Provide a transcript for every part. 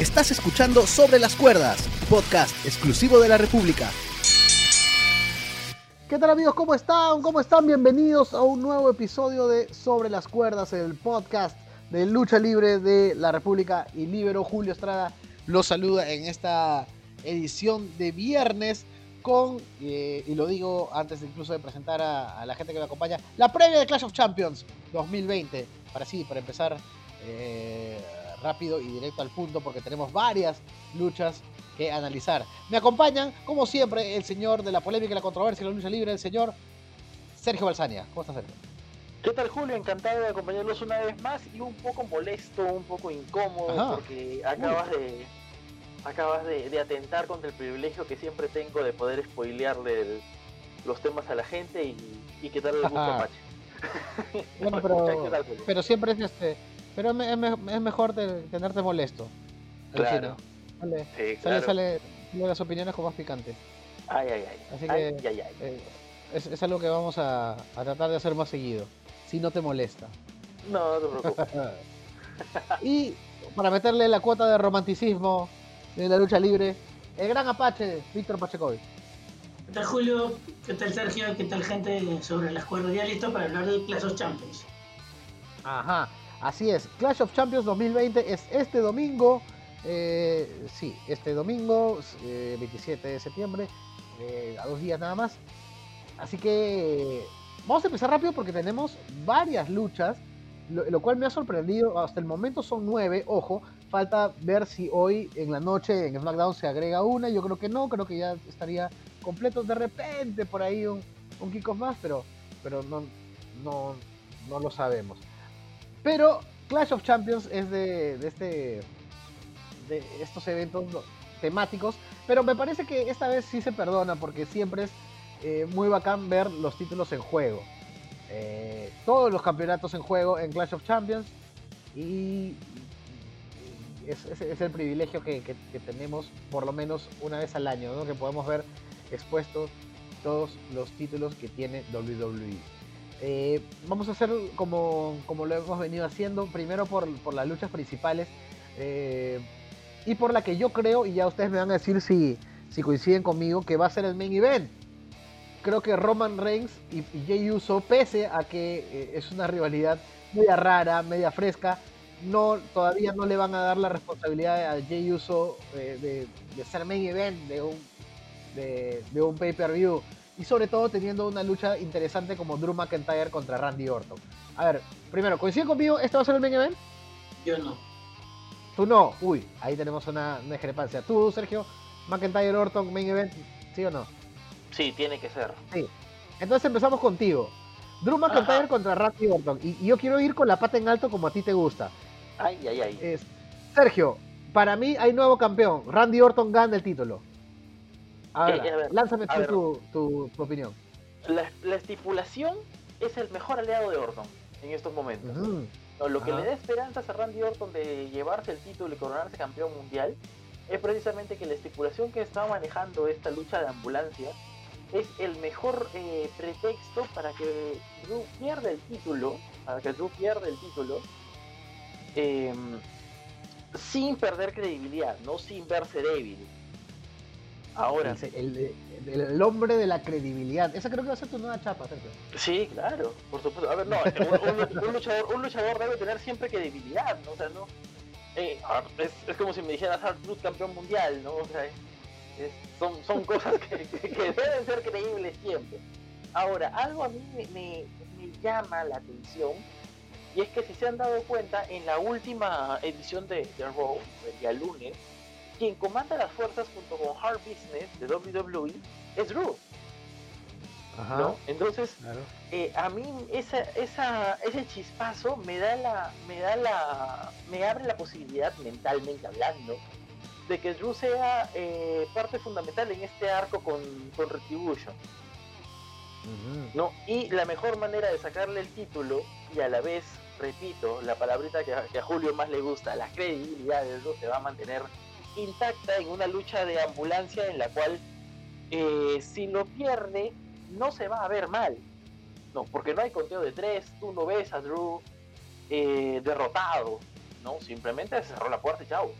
Estás escuchando Sobre las Cuerdas, podcast exclusivo de la República. ¿Qué tal amigos? ¿Cómo están? ¿Cómo están? Bienvenidos a un nuevo episodio de Sobre las Cuerdas, el podcast de lucha libre de la República y Libero. Julio Estrada los saluda en esta edición de viernes con, eh, y lo digo antes incluso de presentar a, la gente que me acompaña, la previa de Clash of Champions 2020. Para sí, para empezar eh, rápido y directo al punto, porque tenemos varias luchas que analizar. Me acompañan, como siempre, el señor de la polémica y la controversia de la lucha libre, el señor Sergio Balsania. ¿Cómo estás, Sergio? ¿Qué tal, Julio? Encantado de acompañarlos una vez más y un poco molesto, un poco incómodo, Ajá. porque acabas de acabas de, de, atentar contra el privilegio que siempre tengo de poder spoilearle el, los temas a la gente y, y quitarle el gusto a Pache. Bueno, pero, pero siempre es este. Pero es, es mejor de, tenerte molesto. Claro. Sale, sí, sale, sale, sale las opiniones con más picante. Ay, ay, ay. Así que ay, ay, ay. Eh, es, es, algo que vamos a, a, tratar de hacer más seguido. Si no te molesta. No, no te preocupes. y para meterle la cuota de romanticismo de la lucha libre, el gran Apache, Víctor Pachecovi. ¿Qué tal Julio? ¿Qué tal Sergio? ¿Qué tal gente sobre las cuerdas? Ya listo para hablar de Clash of Champions. Ajá, así es. Clash of Champions 2020 es este domingo. Eh, sí, este domingo, eh, 27 de septiembre, eh, a dos días nada más. Así que vamos a empezar rápido porque tenemos varias luchas, lo, lo cual me ha sorprendido. Hasta el momento son nueve, ojo, falta ver si hoy en la noche en SmackDown se agrega una. Yo creo que no, creo que ya estaría completo de repente por ahí un, un kickoff más, pero, pero no, no, no lo sabemos. Pero Clash of Champions es de, este, de estos eventos temáticos, pero me parece que esta vez sí se perdona porque siempre es eh, muy bacán ver los títulos en juego. Eh, todos los campeonatos en juego en Clash of Champions y es, es, el privilegio que, que, tenemos por lo menos una vez al año, que podemos ver expuestos todos los títulos que tiene WWE. Eh, vamos a hacer como, como, lo hemos venido haciendo, primero por, por las luchas principales eh, y por la que yo creo, y ya ustedes me van a decir si, si coinciden conmigo, que va a ser el main event. Creo que Roman Reigns y, y Uso, pese a que eh, es una rivalidad media rara, media fresca, no, todavía no le van a dar la responsabilidad a Jey Uso de, ser main event de un, de un pay-per-view. Y sobre todo teniendo una lucha interesante como Drew McIntyre contra Randy Orton. A ver, primero, ¿coincide conmigo? ¿Este va a ser el main event? Yo no. Tú no. Uy, ahí tenemos una, una discrepancia. Tú, Sergio, McIntyre Orton, main event, ¿sí o no? Sí, tiene que ser. Sí. Entonces empezamos contigo. Drew McIntyre Ajá. contra Randy Orton. Y, y, yo quiero ir con la pata en alto como a ti te gusta. Ay, ay, ay. Es, Sergio, para mí hay nuevo campeón. Randy Orton gana el título. Ahora, eh, ver, lánzame tú tu, tu, tu, opinión. La, la, estipulación es el mejor aliado de Orton en estos momentos. Uh -huh. no, lo que le da esperanzas a Randy Orton de llevarse el título y coronarse campeón mundial es precisamente que la estipulación que está manejando esta lucha de ambulancia es el mejor eh, pretexto para que Drew pierda el título, para que Drew pierda el título, eh, sin perder credibilidad, no sin verse débil. Ahora. El, el, el, hombre de la credibilidad. Esa creo que va a ser tu nueva chapa, Sergio. Sí, claro, por supuesto. A ver, no, un, luchador, un luchador debe tener siempre credibilidad, ¿no? O sea, no. Eh, es, es, como si me dijeras Hard Truth campeón mundial, ¿no? O sea, es, son, son cosas que, que, que, deben ser creíbles siempre. Ahora, algo a mí me, me, me llama la atención y es que si se han dado cuenta, en la última edición de, de Raw, el día lunes, quien comanda las fuerzas junto con Hard Business de WWE es Drew. Ajá, ¿no? Entonces, claro. eh, a mí esa, esa, ese chispazo me da la, me da la, me abre la posibilidad mentalmente hablando de que Drew sea eh, parte fundamental en este arco con, con Retribution. Uh -huh. ¿no? Y la mejor manera de sacarle el título y a la vez, repito, la palabrita que a, que a Julio más le gusta, la credibilidad de Drew se va a mantener intacta en una lucha de ambulancia en la cual eh, si lo pierde no se va a ver mal. No, porque no hay conteo de tres, tú no ves a Drew eh, derrotado, ¿no? Simplemente cerró la puerta y chao.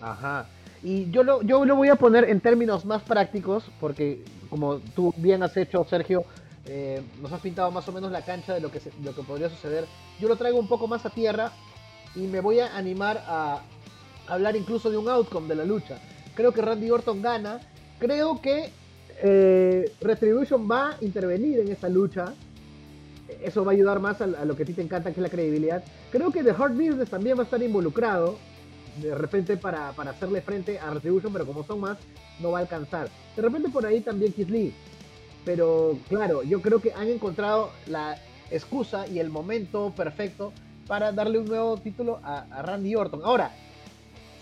Ajá. Y yo lo, yo lo voy a poner en términos más prácticos, porque como tú bien has hecho, Sergio, eh, nos has pintado más o menos la cancha de lo que, lo que podría suceder. Yo lo traigo un poco más a tierra y me voy a animar a hablar incluso de un outcome de la lucha. Creo que Randy Orton gana. Creo que eh, Retribution va a intervenir en esa lucha. Eso va a ayudar más a, lo que a ti te encanta, que es la credibilidad. Creo que The Hard Business también va a estar involucrado. De repente para, para hacerle frente a Retribution, pero como son más, no va a alcanzar. De repente por ahí también Keith Lee. Pero claro, yo creo que han encontrado la excusa y el momento perfecto para darle un nuevo título a Randy Orton. Ahora,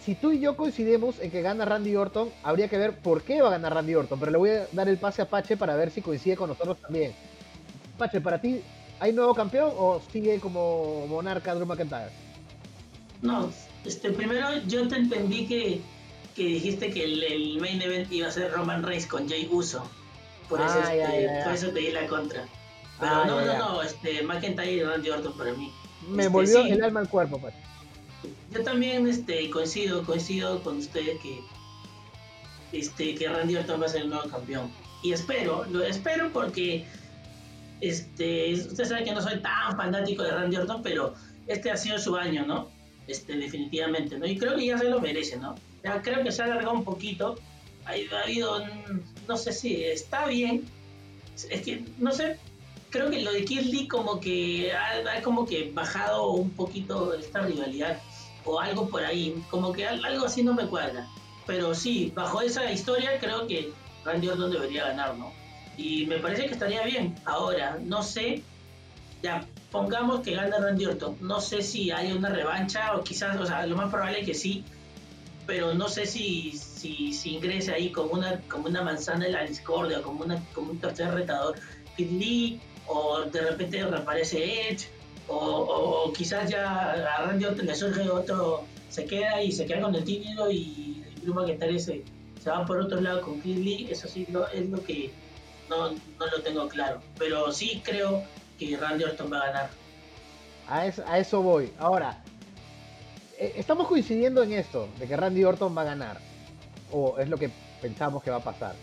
si tú y yo coincidimos en que gana Randy Orton, habría que ver por qué va a ganar Randy Orton. Pero le voy a dar el pase a Pache para ver si coincide con nosotros también. Pache, ¿para ti hay nuevo campeón o sigue como monarca Drew McIntyre? No, este, primero yo te entendí que, que dijiste que el, main event iba a ser Roman Reigns con Jay Uso. Por eso, este, por eso te di la contra. Pero no, no, no, este, McIntyre y Randy Orton para mí. Me este, volvió el alma al cuerpo, Pache yo también este, coincido, coincido con ustedes que, este, que Randy Orton va a ser el nuevo campeón. Y espero, lo espero porque este, usted sabe que no soy tan fanático de Randy Orton, pero este ha sido su año, ¿no? Este, definitivamente, ¿no? Y creo que ya se lo merece, ¿no? Creo que se ha alargado un poquito. Ha, habido, no sé si está bien. Es que, no sé, creo que lo de Kirli como que ha, como que bajado un poquito esta rivalidad o algo por ahí, como que algo así no me cuadra. Pero sí, bajo esa historia creo que Randy Orton debería ganar, ¿no? Y me parece que estaría bien. Ahora, no sé, ya, pongamos que gana Randy Orton. No sé si hay una revancha o quizás, o sea, lo más probable es que sí, pero no sé si, si, si ingrese ahí como una, como una manzana de la discordia, como, una, como un tercer retador. Kid Lee, o de repente reaparece Edge, o, quizás ya a Randy Orton le surge otro, se queda y se queda con el título y Drew McIntyre se, se va por otro lado con Kid Lee, eso sí es lo que no, no lo tengo claro, pero sí creo que Randy Orton va a ganar. A eso, voy. Ahora, eh, estamos coincidiendo en esto, de que Randy Orton va a ganar, o es lo que pensamos que va a pasar.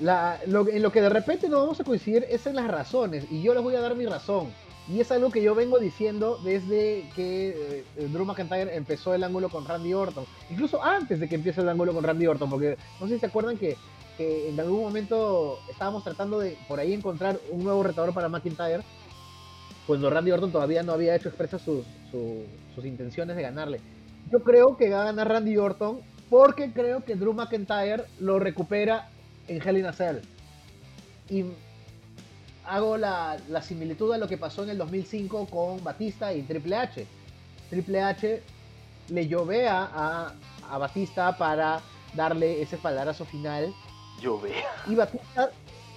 en lo que de repente no vamos a coincidir es en las razones, y yo les voy a dar mi razón. Y es algo que yo vengo diciendo desde que eh, Drew McIntyre empezó el ángulo con Randy Orton. Incluso antes de que empiece el ángulo con Randy Orton, porque no sé si se acuerdan que, en algún momento estábamos tratando de por ahí encontrar un nuevo retador para McIntyre, cuando Randy Orton todavía no había hecho expresas sus, sus intenciones de ganarle. Yo creo que va a ganar Randy Orton porque creo que Drew McIntyre lo recupera en Hell in a Cell. Y hago la, similitud a lo que pasó en el 2005 con Batista y Triple H. Triple H le llovea a, a Batista para darle ese espaldarazo final. Llovea. Y Batista,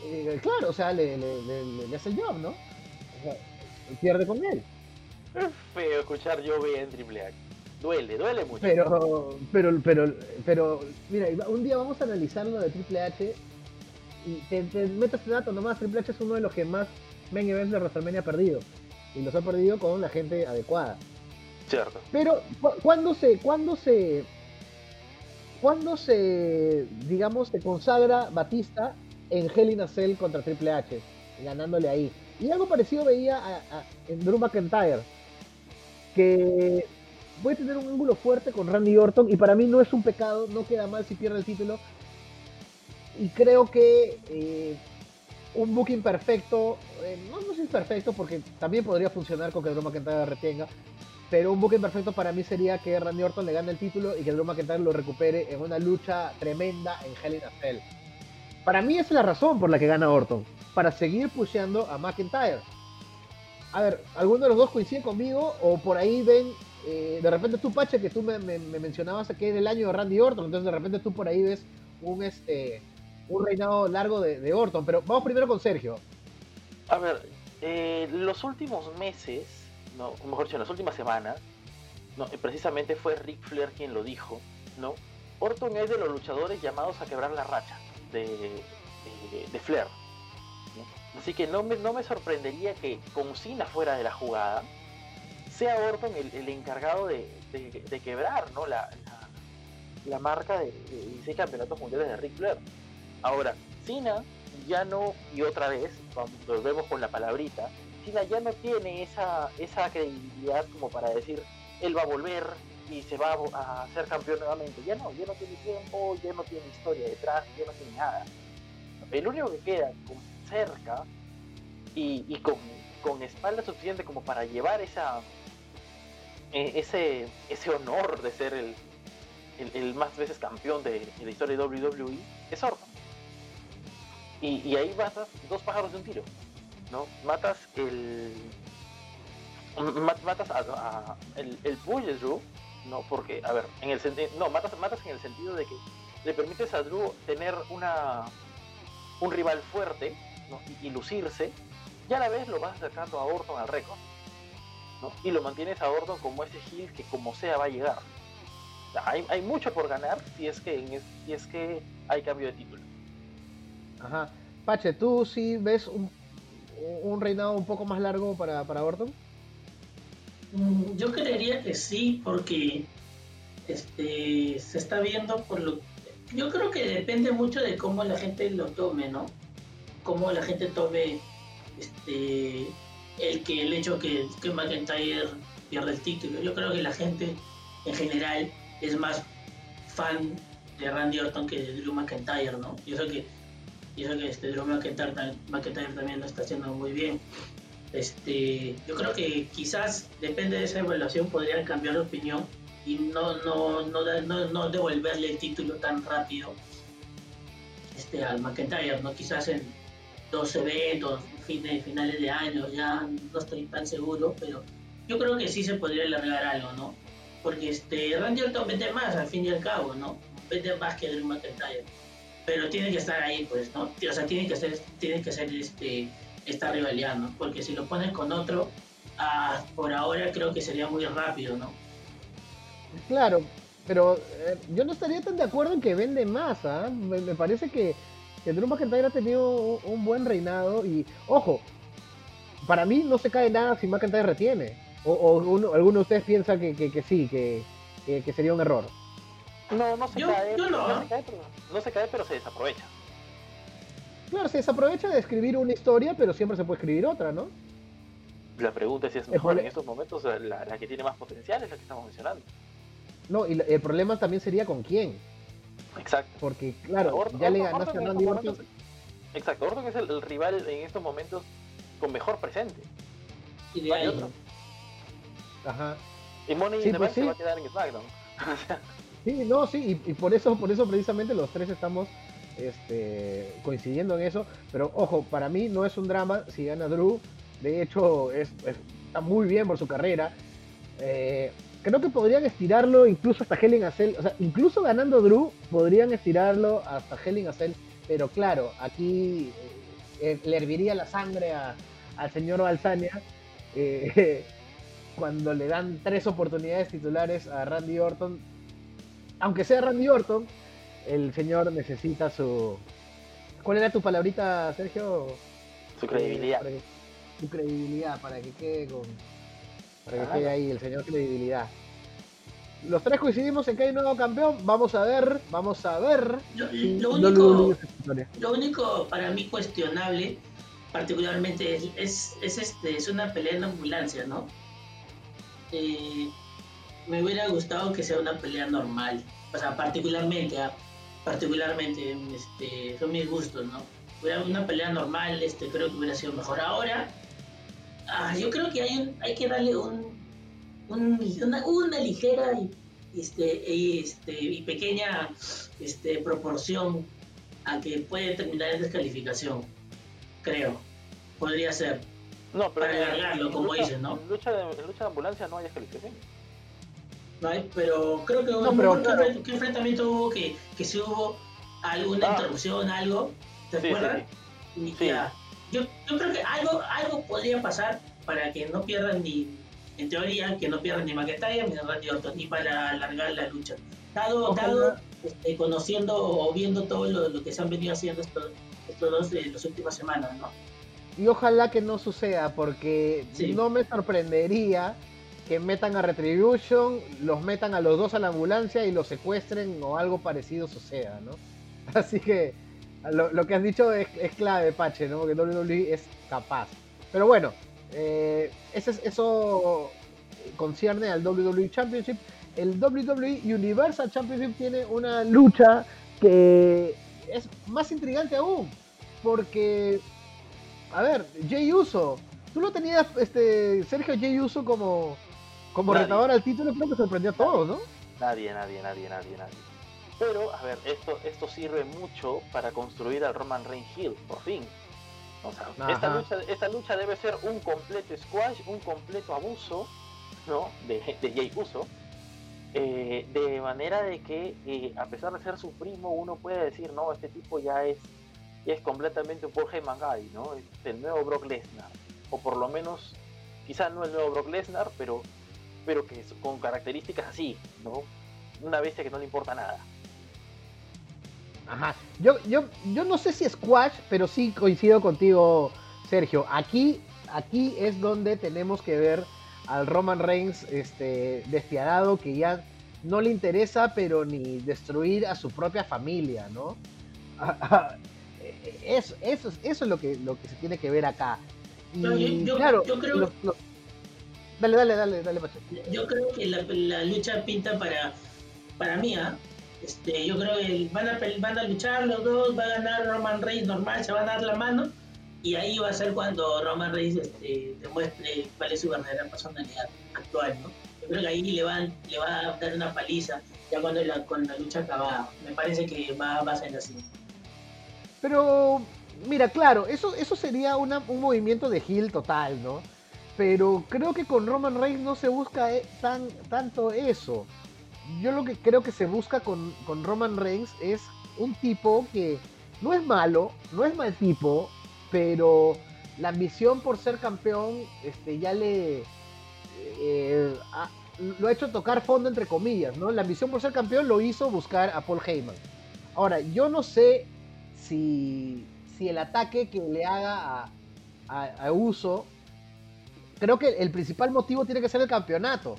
eh, claro, o sea, le, le, hace el job, ¿no? O sea, pierde con él. Es feo escuchar llovea en Triple H. Duele, duele mucho. Pero, pero, pero, pero, mira, un día vamos a analizar lo de Triple H y te, meto este dato nomás, Triple H es uno de los que más main events de WrestleMania ha perdido. Y los ha perdido con la gente adecuada. Cierto. Pero, cuando se, cuando se, cuando se, digamos, se consagra Batista en Hell in a Cell contra Triple H, ganándole ahí? Y algo parecido veía en Drew McIntyre, que puede tener un ángulo fuerte con Randy Orton y para mí no es un pecado, no queda mal si pierde el título, y creo que eh, un booking perfecto, eh, no, sé si es perfecto porque también podría funcionar con que Drew McIntyre retenga, pero un booking perfecto para mí sería que Randy Orton le gane el título y que Drew McIntyre lo recupere en una lucha tremenda en Hell in a Cell. Para mí es la razón por la que gana Orton, para seguir pusheando a McIntyre. A ver, ¿alguno de los dos coincide conmigo o por ahí ven, eh, de repente tú Pache, que tú me, me mencionabas que era el año de Randy Orton, entonces de repente tú por ahí ves un este un reinado largo de, Orton. Pero vamos primero con Sergio. A ver, eh, los últimos meses, no, mejor dicho, las últimas semanas, no, precisamente fue Rick Flair quien lo dijo, ¿no? Orton es de los luchadores llamados a quebrar la racha de, de, Flair. Así que no me, no me sorprendería que con Cena fuera de la jugada, sea Orton el, encargado de, quebrar ¿no? la, la marca de, 16 campeonatos mundiales de Ric Flair. Ahora, Cena ya no, y otra vez, volvemos con la palabrita, Cena ya no tiene esa, esa credibilidad como para decir, él va a volver y se va a ser campeón nuevamente. Ya no, ya no tiene tiempo, ya no tiene historia detrás, ya no tiene nada. El único que queda con cerca y, con, con, espalda suficiente como para llevar esa e, ese, ese honor de ser el, el, más veces campeón de, la historia de WWE es Orton. Y, ahí matas dos pájaros de un tiro. ¿no? Matas el. Matas a, el, el Drew, ¿no? Porque, a ver, en el no, matas, matas en el sentido de que le permites a Drew tener una un rival fuerte y, lucirse, y a la vez lo vas acercando a Orton al récord. ¿no? Y lo mantienes a Orton como ese heel que como sea va a llegar hay, mucho por ganar es que si es que hay cambio de título. Ajá. Pache, ¿tú sí ves un, reinado un poco más largo para, para Orton? Mm, yo creería que sí, porque este se está viendo por lo yo creo que depende mucho de cómo la gente lo tome, ¿no? Cómo la gente tome este el que el hecho que, que McIntyre pierda el título. Yo creo que la gente en general es más fan de Randy Orton que de Drew McIntyre, ¿no? Yo sé que, yo sé que este Drew McIntyre, también lo está haciendo muy bien. Este, yo creo que quizás depende de esa evaluación podrían cambiar de opinión y no, no, no, no, devolverle el título tan rápido este, al McIntyre, ¿no? Quizás en dos eventos, finales de año, ya no estoy tan seguro, pero yo creo que sí se podría alargar algo, ¿no? porque este, Randy Orton vende más al fin y al cabo, ¿no? Vende más que Drew McIntyre. Pero tiene que estar ahí, pues, ¿no? O sea, tiene que ser, tiene que ser este, esta rivalidad, ¿no? Porque si lo pones con otro, ah, por ahora creo que sería muy rápido, ¿no? Claro, pero eh, yo no estaría tan de acuerdo en que vende más, ¿ah? Me, parece que, que Drew McIntyre ha tenido un, buen reinado y, ojo, para mí no se cae nada si McIntyre retiene. ¿O, alguno de ustedes piensa que, sí, que, sería un error? No, no se, cae, no. se cae, pero, no se cae, pero se desaprovecha. Claro, se desaprovecha de escribir una historia, pero siempre se puede escribir otra, ¿no? La pregunta es si es mejor en estos momentos, la, que tiene más potencial es la que estamos mencionando. No, y el problema también sería con quién. Exacto. Porque, claro, ya le ganaste a Randy Orton. Exacto, Orton es el, rival en estos momentos con mejor presente. Y de ahí, otro. Ajá. Y Money sí, pues se va a quedar en SmackDown. sí, no, sí, y, por eso, por eso precisamente los tres estamos este, coincidiendo en eso. Pero ojo, para mí no es un drama si gana Drew. De hecho, es, está muy bien por su carrera. Eh, creo que podrían estirarlo incluso hasta Hell in a Cell. O sea, incluso ganando Drew, podrían estirarlo hasta Hell in a Cell. Pero claro, aquí eh, le herviría la sangre al señor Balsania. Eh, cuando le dan tres oportunidades titulares a Randy Orton, aunque sea Randy Orton, el señor necesita su... ¿Cuál era tu palabrita, Sergio? Su credibilidad. su credibilidad, para que quede con... Para que ah. quede ahí el señor credibilidad. Los tres coincidimos en que hay un nuevo campeón. Vamos a ver, vamos a ver. Lo, único, lo, único, para mí cuestionable, particularmente, es, es, este, es una pelea en ambulancia, ¿no? Eh, me hubiera gustado que sea una pelea normal. O sea, particularmente, ah, particularmente, este, son mis gustos, ¿no? Hubiera una pelea normal, este, creo que hubiera sido mejor. Ahora, ah, yo creo que hay, hay que darle un, una, ligera y, este, este, y pequeña este, proporción a que puede terminar en descalificación. Creo. Podría ser. No, pero para alargarlo, como dicen, ¿no? En lucha, de, en lucha de ambulancia no hay descalificación. Hay, pero creo que no, pero, ¿qué, enfrentamiento hubo que, que si hubo alguna ah. interrupción, algo? ¿Te acuerdas? Sí, Yo, yo creo que algo, algo podría pasar para que no pierdan ni, en teoría, que no pierdan ni McIntyre ni Randy Orton, ni para alargar la lucha. Dado, dado este, conociendo o viendo todo lo, lo, que se han venido haciendo estos, estos dos de las últimas semanas, ¿no? y ojalá que no suceda porque no me sorprendería que metan a Retribution, los metan a los dos a la ambulancia y los secuestren o algo parecido suceda, ¿no? Así que lo, que has dicho es, clave, Pache, ¿no? Porque WWE es capaz. Pero bueno, eh, eso concierne al WWE Championship. El WWE Universal Championship tiene una lucha que es más intrigante aún. Porque, a ver, Jay Uso, tú lo tenías, este, Sergio Jay Uso como, como retador al título, creo que sorprendió a todos, ¿no? Nadie, nadie, nadie, nadie, nadie. Pero, a ver, esto, esto sirve mucho para construir al Roman Reigns Hill, por fin. O sea, esta lucha, esta lucha, debe ser un completo squash, un completo abuso, ¿no? De, de Jay Uso. Eh, de manera de que, eh, a pesar de ser su primo, uno puede decir, no, este tipo ya es, es completamente un Heyman Guy, ¿no? Es el nuevo Brock Lesnar. O por lo menos, quizás no el nuevo Brock Lesnar, pero, pero que con características así, ¿no? Una bestia que no le importa nada. Ajá. Yo, yo, yo no sé si squash, pero sí coincido contigo, Sergio. Aquí, aquí es donde tenemos que ver al Roman Reigns este, despiadado que ya no le interesa, pero ni destruir a su propia familia, ¿no? Eso, eso, eso es lo que, lo que se tiene que ver acá. Y claro, yo creo... Dale, dale, dale, dale, Yo creo que la, la lucha pinta para, para mí, ¿ah? Este, yo creo que van a, van a luchar los dos, va a ganar Roman Reigns normal, se van a dar la mano y ahí va a ser cuando Roman Reigns este, demuestre cuál es su verdadera personalidad actual, ¿no? Yo creo que ahí le, van, le va a dar una paliza ya cuando la, con la lucha acabada. Me parece que va, va a ser así. Pero, mira, claro, eso, eso sería un movimiento de heel total, ¿no? Pero creo que con Roman Reigns no se busca eh, tan, tanto eso yo lo que creo que se busca con, Roman Reigns es un tipo que no es malo, no es mal tipo, pero la ambición por ser campeón este, ya le eh, lo ha hecho tocar fondo entre comillas, ¿no? La ambición por ser campeón lo hizo buscar a Paul Heyman. Ahora, yo no sé si, si el ataque que le haga a, a Uso, creo que el principal motivo tiene que ser el campeonato.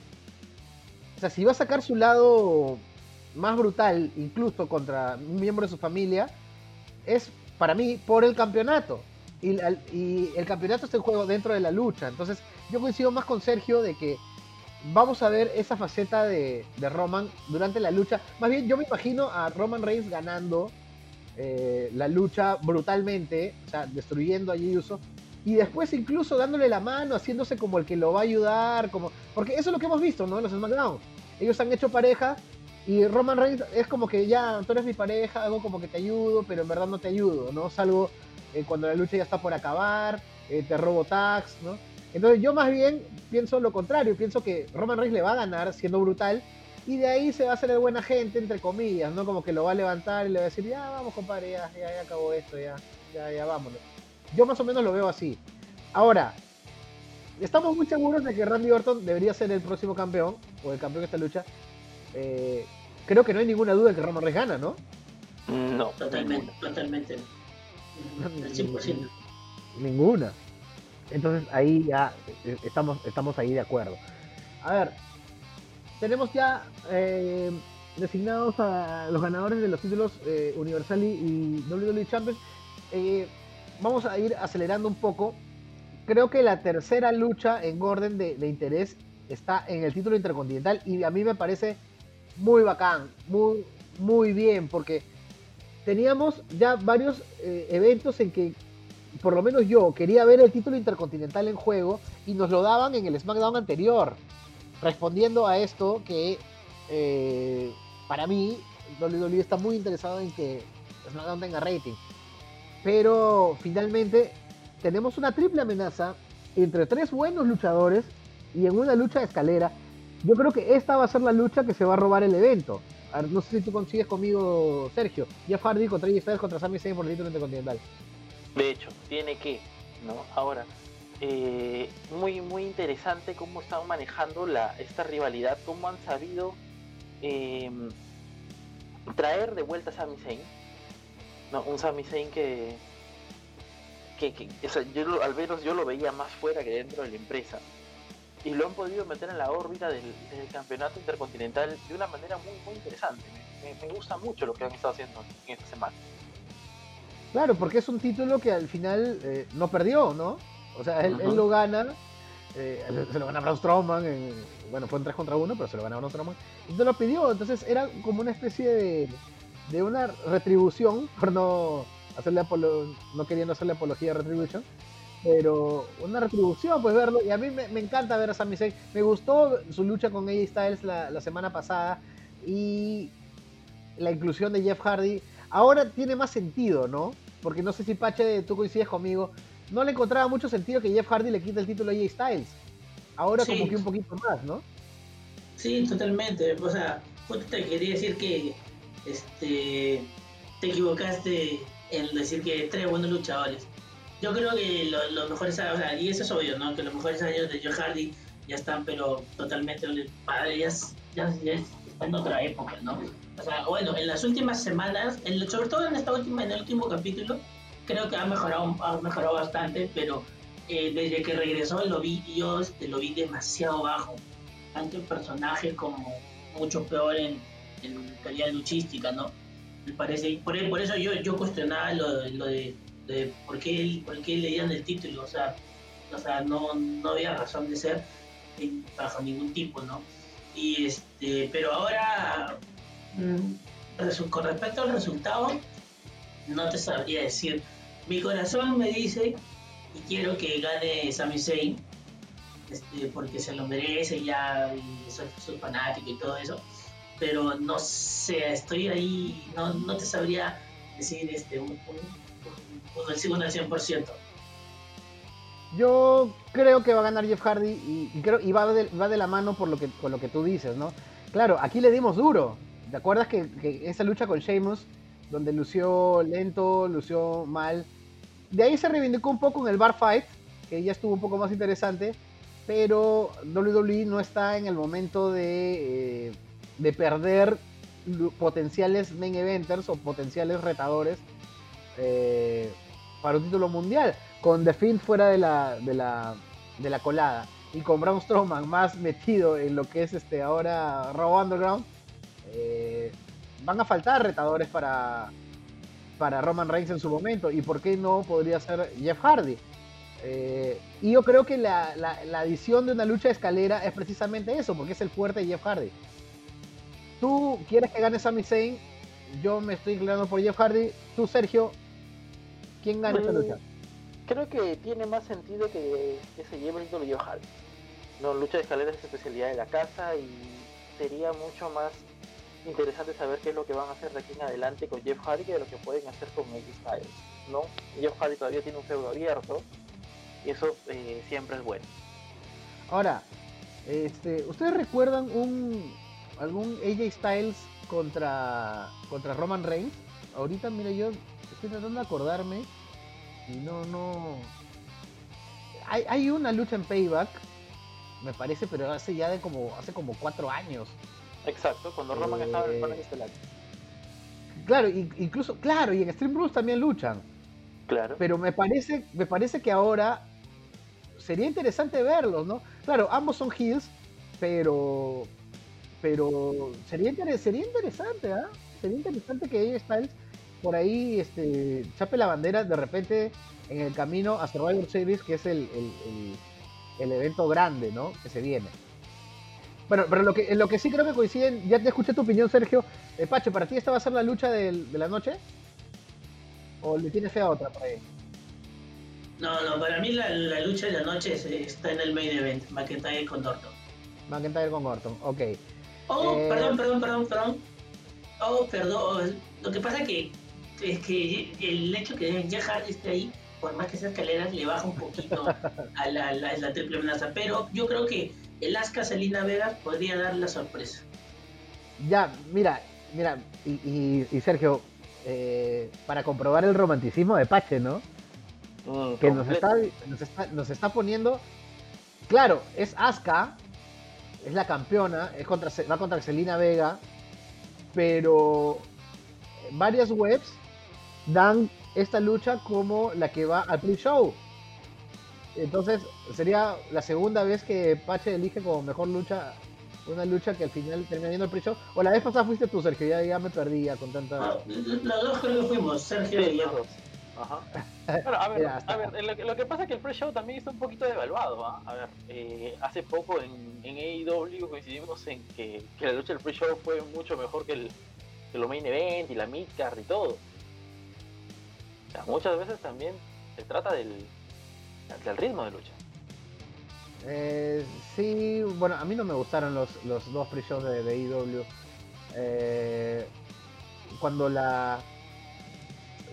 O sea, si va a sacar su lado más brutal, incluso contra un miembro de su familia, es para mí por el campeonato. Y, el campeonato es el juego dentro de la lucha. Entonces, yo coincido más con Sergio de que vamos a ver esa faceta de, Roman durante la lucha. Más bien, yo me imagino a Roman Reigns ganando eh, la lucha brutalmente, o sea, destruyendo a Uso y después incluso dándole la mano, haciéndose como el que lo va a ayudar, como porque eso es lo que hemos visto, ¿no? En los SmackDown. Ellos han hecho pareja y Roman Reigns es como que ya, tú eres mi pareja, hago como que te ayudo, pero en verdad no te ayudo, ¿no? Salgo eh, cuando la lucha ya está por acabar, eh, te robo tags, ¿no? Entonces yo más bien pienso lo contrario, pienso que Roman Reigns le va a ganar siendo brutal y de ahí se va a hacer el buena gente, entre comillas, ¿no? Como que lo va a levantar y le va a decir, ya vamos compadre, ya, ya, ya acabó esto, ya, ya, ya vámonos. Yo más o menos lo veo así. Ahora, estamos muy seguros de que Randy Orton debería ser el próximo campeón, o el campeón de esta lucha. Eh, creo que no hay ninguna duda de que Roman Reigns gana, ¿no? No, totalmente, totalmente. Ninguna. Entonces ahí ya eh, estamos, estamos ahí de acuerdo. A ver, tenemos ya eh, designados a los ganadores de los títulos Universal y WWE Champions vamos a ir acelerando un poco. Creo que la tercera lucha en orden de, interés está en el título intercontinental y a mí me parece muy bacán, muy, muy bien, porque teníamos ya varios eh, eventos en que por lo menos yo quería ver el título intercontinental en juego y nos lo daban en el SmackDown anterior, respondiendo a esto que eh, para mí WWE está muy interesado en que SmackDown tenga rating. Pero finalmente tenemos una triple amenaza entre tres buenos luchadores y en una lucha de escalera. Yo creo que esta va a ser la lucha que se va a robar el evento. no sé si tú consigues conmigo, Sergio. Jeff Hardy contra AJ contra Sami Zayn por el título intercontinental. De hecho, tiene que, ¿no? Ahora, eh, muy muy interesante cómo están manejando esta rivalidad, cómo han sabido eh, traer de vuelta a Sami Zayn no, un Sami Zayn que, que, yo al menos yo lo veía más fuera que dentro de la empresa. y lo han podido meter en la órbita del, campeonato intercontinental de una manera muy, muy interesante. Me, gusta mucho lo que han estado haciendo en esta semana. Claro, porque es un título que al final eh, no perdió, ¿no? O sea, él, lo gana, eh, se lo gana Braun Strowman, bueno, fue un 3 contra 1, pero se lo gana Braun Strowman, y no lo pidió, entonces era como una especie de, de una retribución, por no hacerle no queriendo hacerle apología de Retribution, pero una retribución, pues verlo. Y a mí me, encanta ver a Sami Zayn. Me gustó su lucha con AJ Styles la, semana pasada y la inclusión de Jeff Hardy. Ahora tiene más sentido, ¿no? Porque no sé si Pache, tú coincides conmigo. No le encontraba mucho sentido que Jeff Hardy le quite el título a AJ Styles. Ahora como que un poquito más, ¿no? Sí, totalmente. O sea, te quería decir que este te equivocaste en decir que tres buenos luchadores yo creo que los mejores años, o sea, y eso es obvio, ¿no? Que los mejores años de Joe Hardy ya están, pero totalmente padre, ya, ya, está en otra época, ¿no? O sea, bueno, en las últimas semanas, en, sobre todo en esta última, en el último capítulo, creo que ha mejorado, ha mejorado bastante, pero eh, desde que regresó lo vi, yo este, lo vi demasiado bajo, tanto en personaje como mucho peor en, en calidad luchística, ¿no? Me parece, por, por eso yo, yo cuestionaba lo, lo de de por qué, por qué leían el título, o sea, o sea no, no había razón de ser bajo ningún tipo, ¿no? Y este, pero ahora, mm, con respecto al resultado, no te sabría decir. Mi corazón me dice y quiero que gane Sami Zayn, este, porque se lo merece ya, y soy, fanático y todo eso. Pero no sé, estoy ahí, no, no te sabría decir este, un pues al 100%. Yo creo que va a ganar Jeff Hardy y, creo, y va, de, va de la mano por lo que, con lo que tú dices, ¿no? Claro, aquí le dimos duro. ¿Te acuerdas que, esa lucha con Sheamus, donde lució lento, lució mal? De ahí se reivindicó un poco en el bar fight, que ya estuvo un poco más interesante, pero WWE no está en el momento de, eh, de perder potenciales main eventers o potenciales retadores eh, para un título mundial, con The Fiend fuera de la, de la, de la colada y con Braun Strowman más metido en lo que es este ahora Raw Underground, eh, van a faltar retadores para, para Roman Reigns en su momento. ¿Y por qué no podría ser Jeff Hardy? Eh, y yo creo que la, la, adición de una lucha de escalera es precisamente eso, porque es el fuerte de Jeff Hardy. Tú quieres que gane Sami Zayn, yo me estoy inclinando por Jeff Hardy. Tú, Sergio, ¿Quién gana esta lucha? Creo que tiene más sentido que, se lleve el título Joe Hardy. No, lucha de escaleras es especialidad de la casa y sería mucho más interesante saber qué es lo que van a hacer de aquí en adelante con Jeff Hardy que de lo que pueden hacer con AJ Styles. ¿no? Jeff Hardy todavía tiene un feudo abierto y eso eh, siempre es bueno. Ahora, este, ¿ustedes recuerdan un algún AJ Styles contra contra Roman Reigns? Ahorita, mira, yo estoy tratando de acordarme y no, no. Hay, hay una lucha en Payback, me parece, pero hace ya de como, hace como cuatro años. Exacto, cuando Roman estaba en el estelar. Claro, incluso, claro, y en Stream Rules también luchan. Claro. Pero me parece, me parece que ahora sería interesante verlos, ¿no? Claro, ambos son heels, pero pero sería, sería interesante, ¿ah? Sería interesante que AJ Styles por ahí este, chape la bandera de repente en el camino a Survivor Series, que es el, el, evento grande, ¿no? Que se viene. Bueno, pero lo que, lo que sí creo que coinciden, ya te escuché tu opinión, Sergio. Eh, Pacho, ¿para ti esta va a ser la lucha de, la noche? ¿O le tienes fe a otra por ahí? No, no, para mí la, lucha de la noche está en el main event, McIntyre con Orton. McIntyre con Orton, ok. Oh, eh, perdón, perdón, perdón, perdón. Oh, perdón. Lo que pasa es que es que el hecho que Jeff Hardy esté ahí, por más que sea escaleras, le baja un poquito a la, triple amenaza. Pero yo creo que el Asuka Selina Vegas podría dar la sorpresa. Ya, mira, mira, y, Sergio, eh, para comprobar el romanticismo de Pache, ¿no? Mm, que nos está, nos está, poniendo. Claro, es Asuka, es la campeona, es contra, va contra Selina Vega, pero varias webs dan esta lucha como la que va al pre-show. Entonces, sería la segunda vez que Pache elige como mejor lucha una lucha que al final termina viendo el pre-show. O la vez pasada fuiste tú, Sergio, ya, me perdía con tanta. Ah, dos creo que fuimos, Sergio y yo. Ajá. Bueno, a ver, a ver lo, que pasa es que el pre-show también está un poquito devaluado. ¿ah? A ver, eh, hace poco en, en AEW coincidimos en que, que la lucha del pre-show fue mucho mejor que el, que lo main event y la midcard y todo. O sea, muchas veces también se trata del, del ritmo de lucha. Eh, sí, bueno, a mí no me gustaron los, los dos pre-shows de, de IW. Eh, cuando la,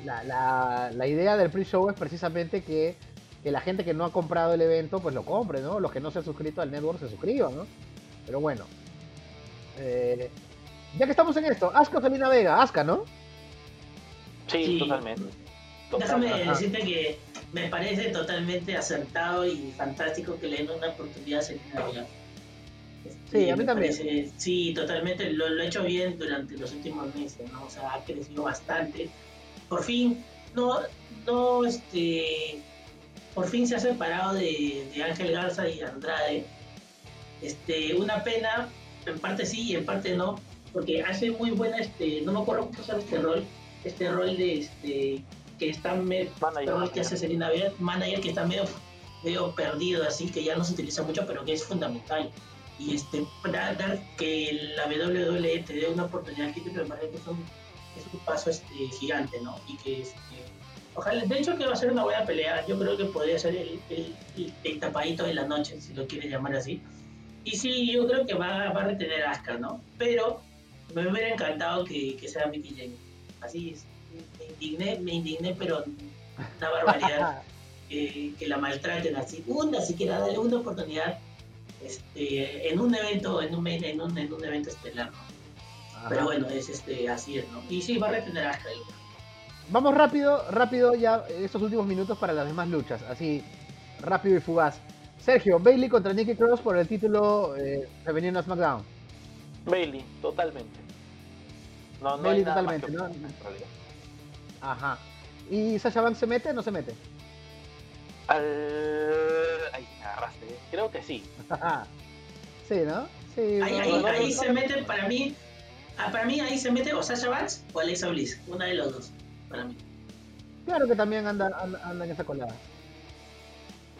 la, la, idea del pre-show es precisamente que, que, la gente que no ha comprado el evento, pues lo compre, ¿no? Los que no se han suscrito al network se suscriban, ¿no? Pero bueno. Eh, ya que estamos en esto, Aska o Selena Vega, Aska, ¿no? Sí, totalmente. Déjame decirte que me parece totalmente acertado y fantástico que le den una oportunidad a Selena Vega. Sí, a mí también. sí, totalmente. Lo, lo, he hecho bien durante los últimos meses, ¿no? O sea, ha crecido bastante. Por fin, no, no, este, por fin se ha separado de, de Ángel Garza y Andrade. Este, una pena, en parte sí y en parte no, porque hace muy buena, este, no me acuerdo cómo se este rol, este rol de, este, que está medio, que hace Selena Vega, manager que está medio, medio perdido así, que ya no se utiliza mucho, pero que es fundamental. Y este, dar, dar que la WWE te dé una oportunidad aquí, parece que es un, es un paso este, gigante, ¿no? Y que este, ojalá, de hecho que va a ser una buena pelea, yo creo que podría ser el, el, el, tapadito de la noche, si lo quieres llamar así. Y sí, yo creo que va, va a retener a Asuka, ¿no? Pero me hubiera encantado que, que sea Mickey James. Así es me indigné, me indigné, pero una barbaridad que, que, la maltraten así. Una, siquiera darle una oportunidad este, en un evento, en un, en un, en un evento estelar, Pero bueno, es este, así es, ¿no? Y sí, va a retener hasta ahí. Vamos rápido, rápido ya estos últimos minutos para las demás luchas, así rápido y fugaz. Sergio, Bailey contra Nicky Cross por el título eh, femenino SmackDown. Bailey, totalmente. No, no Bailey totalmente, ¿no? Ajá. ¿Y Sasha Banks se mete o no se mete? Al... Ahí me agarraste. Creo que sí. sí, ¿no? Sí. Ahí, ahí, ahí se mete, para mí, ah, para mí ahí se mete o Sasha Banks o Alexa Bliss. Una de los dos, para mí. Claro que también anda, anda, en esa colada.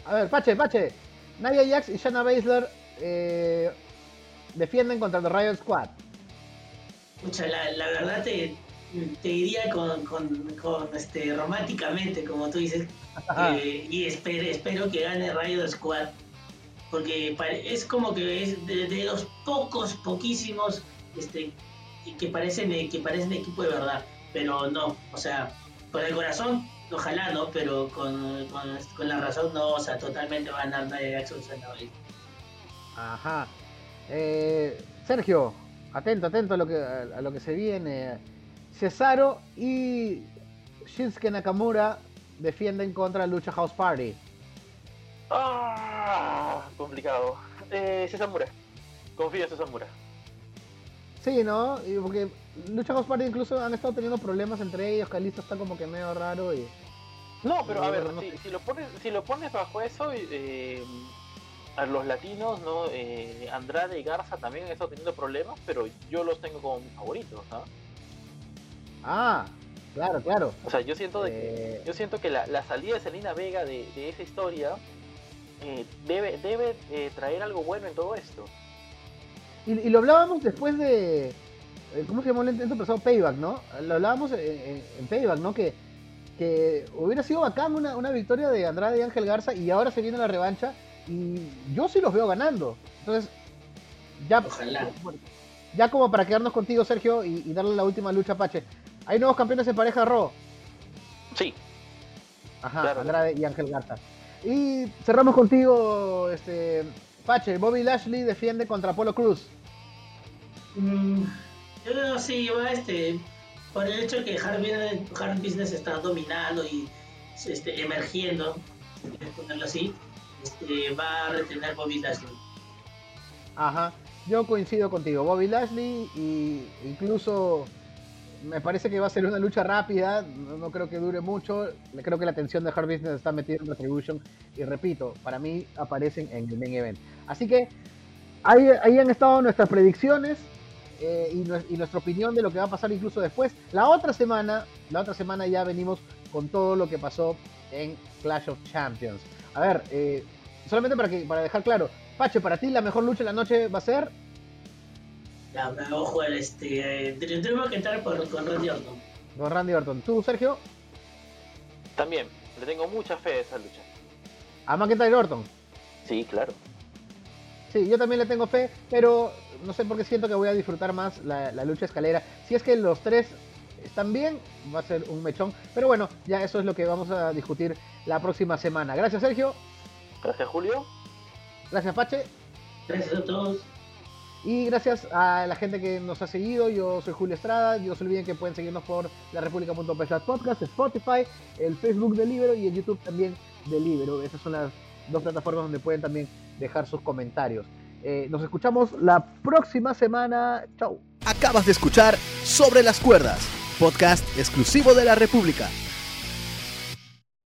A ver, Pache, Pache. Nadia Jax y Shanna Baszler eh, defienden contra el Riot Squad. Mucha, la, la verdad te, te diría con, con, con, este románticamente, como tú dices, eh, y espero, espero que gane Rayo Squad, porque es como que es de, los pocos, poquísimos, este, que parecen, que parecen equipo de verdad, pero no, o sea, por el corazón, ojalá no, pero con, con, la razón no, o sea, totalmente van a andar de Jackson Ajá. Eh, Sergio, atento, atento a lo que, a lo que se viene Cesaro y Shinsuke Nakamura defienden contra Lucha House Party. Ah, complicado. Eh, Cesamura. Confío en Cesamura. Sí, ¿no? Y porque Lucha House Party incluso han estado teniendo problemas entre ellos. Calisto está como que medio raro y. No, pero a ver, si, lo pones, si lo pones bajo eso, eh, a los latinos, ¿no? Eh, Andrade y Garza también han estado teniendo problemas, pero yo los tengo como mis favoritos, ¿no? Ah, claro, claro. O sea, yo siento, de que, eh. yo siento que la, la, salida de Selena Vega de, de esa historia eh, debe, debe eh, traer algo bueno en todo esto. Y, y, lo hablábamos después de. Eh, ¿Cómo se llamó el evento pasado? Payback, ¿no? Lo hablábamos en, en, Payback, ¿no? Que, que hubiera sido bacán una, una victoria de Andrade y Ángel Garza y ahora se viene la revancha y yo sí los veo ganando. Entonces, ya. Ojalá. Ya como para quedarnos contigo, Sergio, y, y darle la última lucha a Pache. ¿Hay nuevos campeones en pareja Ro? Sí. Ajá, Andrade y Ángel Garza. Y cerramos contigo, este Pache, Bobby Lashley defiende contra Apolo Cruz. Mm, yo creo sí, va este, por el hecho que Hard Business, está dominando y este, emergiendo, ponerlo así, este, va a retener Bobby Lashley. Ajá, yo coincido contigo, Bobby Lashley y incluso me parece que va a ser una lucha rápida, no, creo que dure mucho. Creo que la atención de Hard Business está metida en Retribution. Y repito, para mí aparecen en el main event. Así que ahí, ahí han estado nuestras predicciones eh, y, nuestra opinión de lo que va a pasar incluso después. La otra semana, la otra semana ya venimos con todo lo que pasó en Clash of Champions. A ver, eh, solamente para, que, para dejar claro, Pache, para ti la mejor lucha de la noche va a ser la, ojo, este, eh, tenemos que entrar por, con Randy Orton. Con Randy Orton. ¿Tú, Sergio? También, le tengo mucha fe a esa lucha. ¿A McIntyre Orton? Sí, claro. Sí, yo también le tengo fe, pero no sé por qué siento que voy a disfrutar más la, lucha escalera. Si es que los tres están bien, va a ser un mechón. Pero bueno, ya eso es lo que vamos a discutir la próxima semana. Gracias, Sergio. Gracias, Julio. Gracias, Pache. Gracias a todos. Y gracias a la gente que nos ha seguido, yo soy Julio Estrada, no se olviden que pueden seguirnos por la podcast, Spotify, el Facebook del Libero y el YouTube también del Libero. Esas son las dos plataformas donde pueden también dejar sus comentarios. Eh, nos escuchamos la próxima semana. Chau. Acabas de escuchar Sobre las Cuerdas, podcast exclusivo de la República.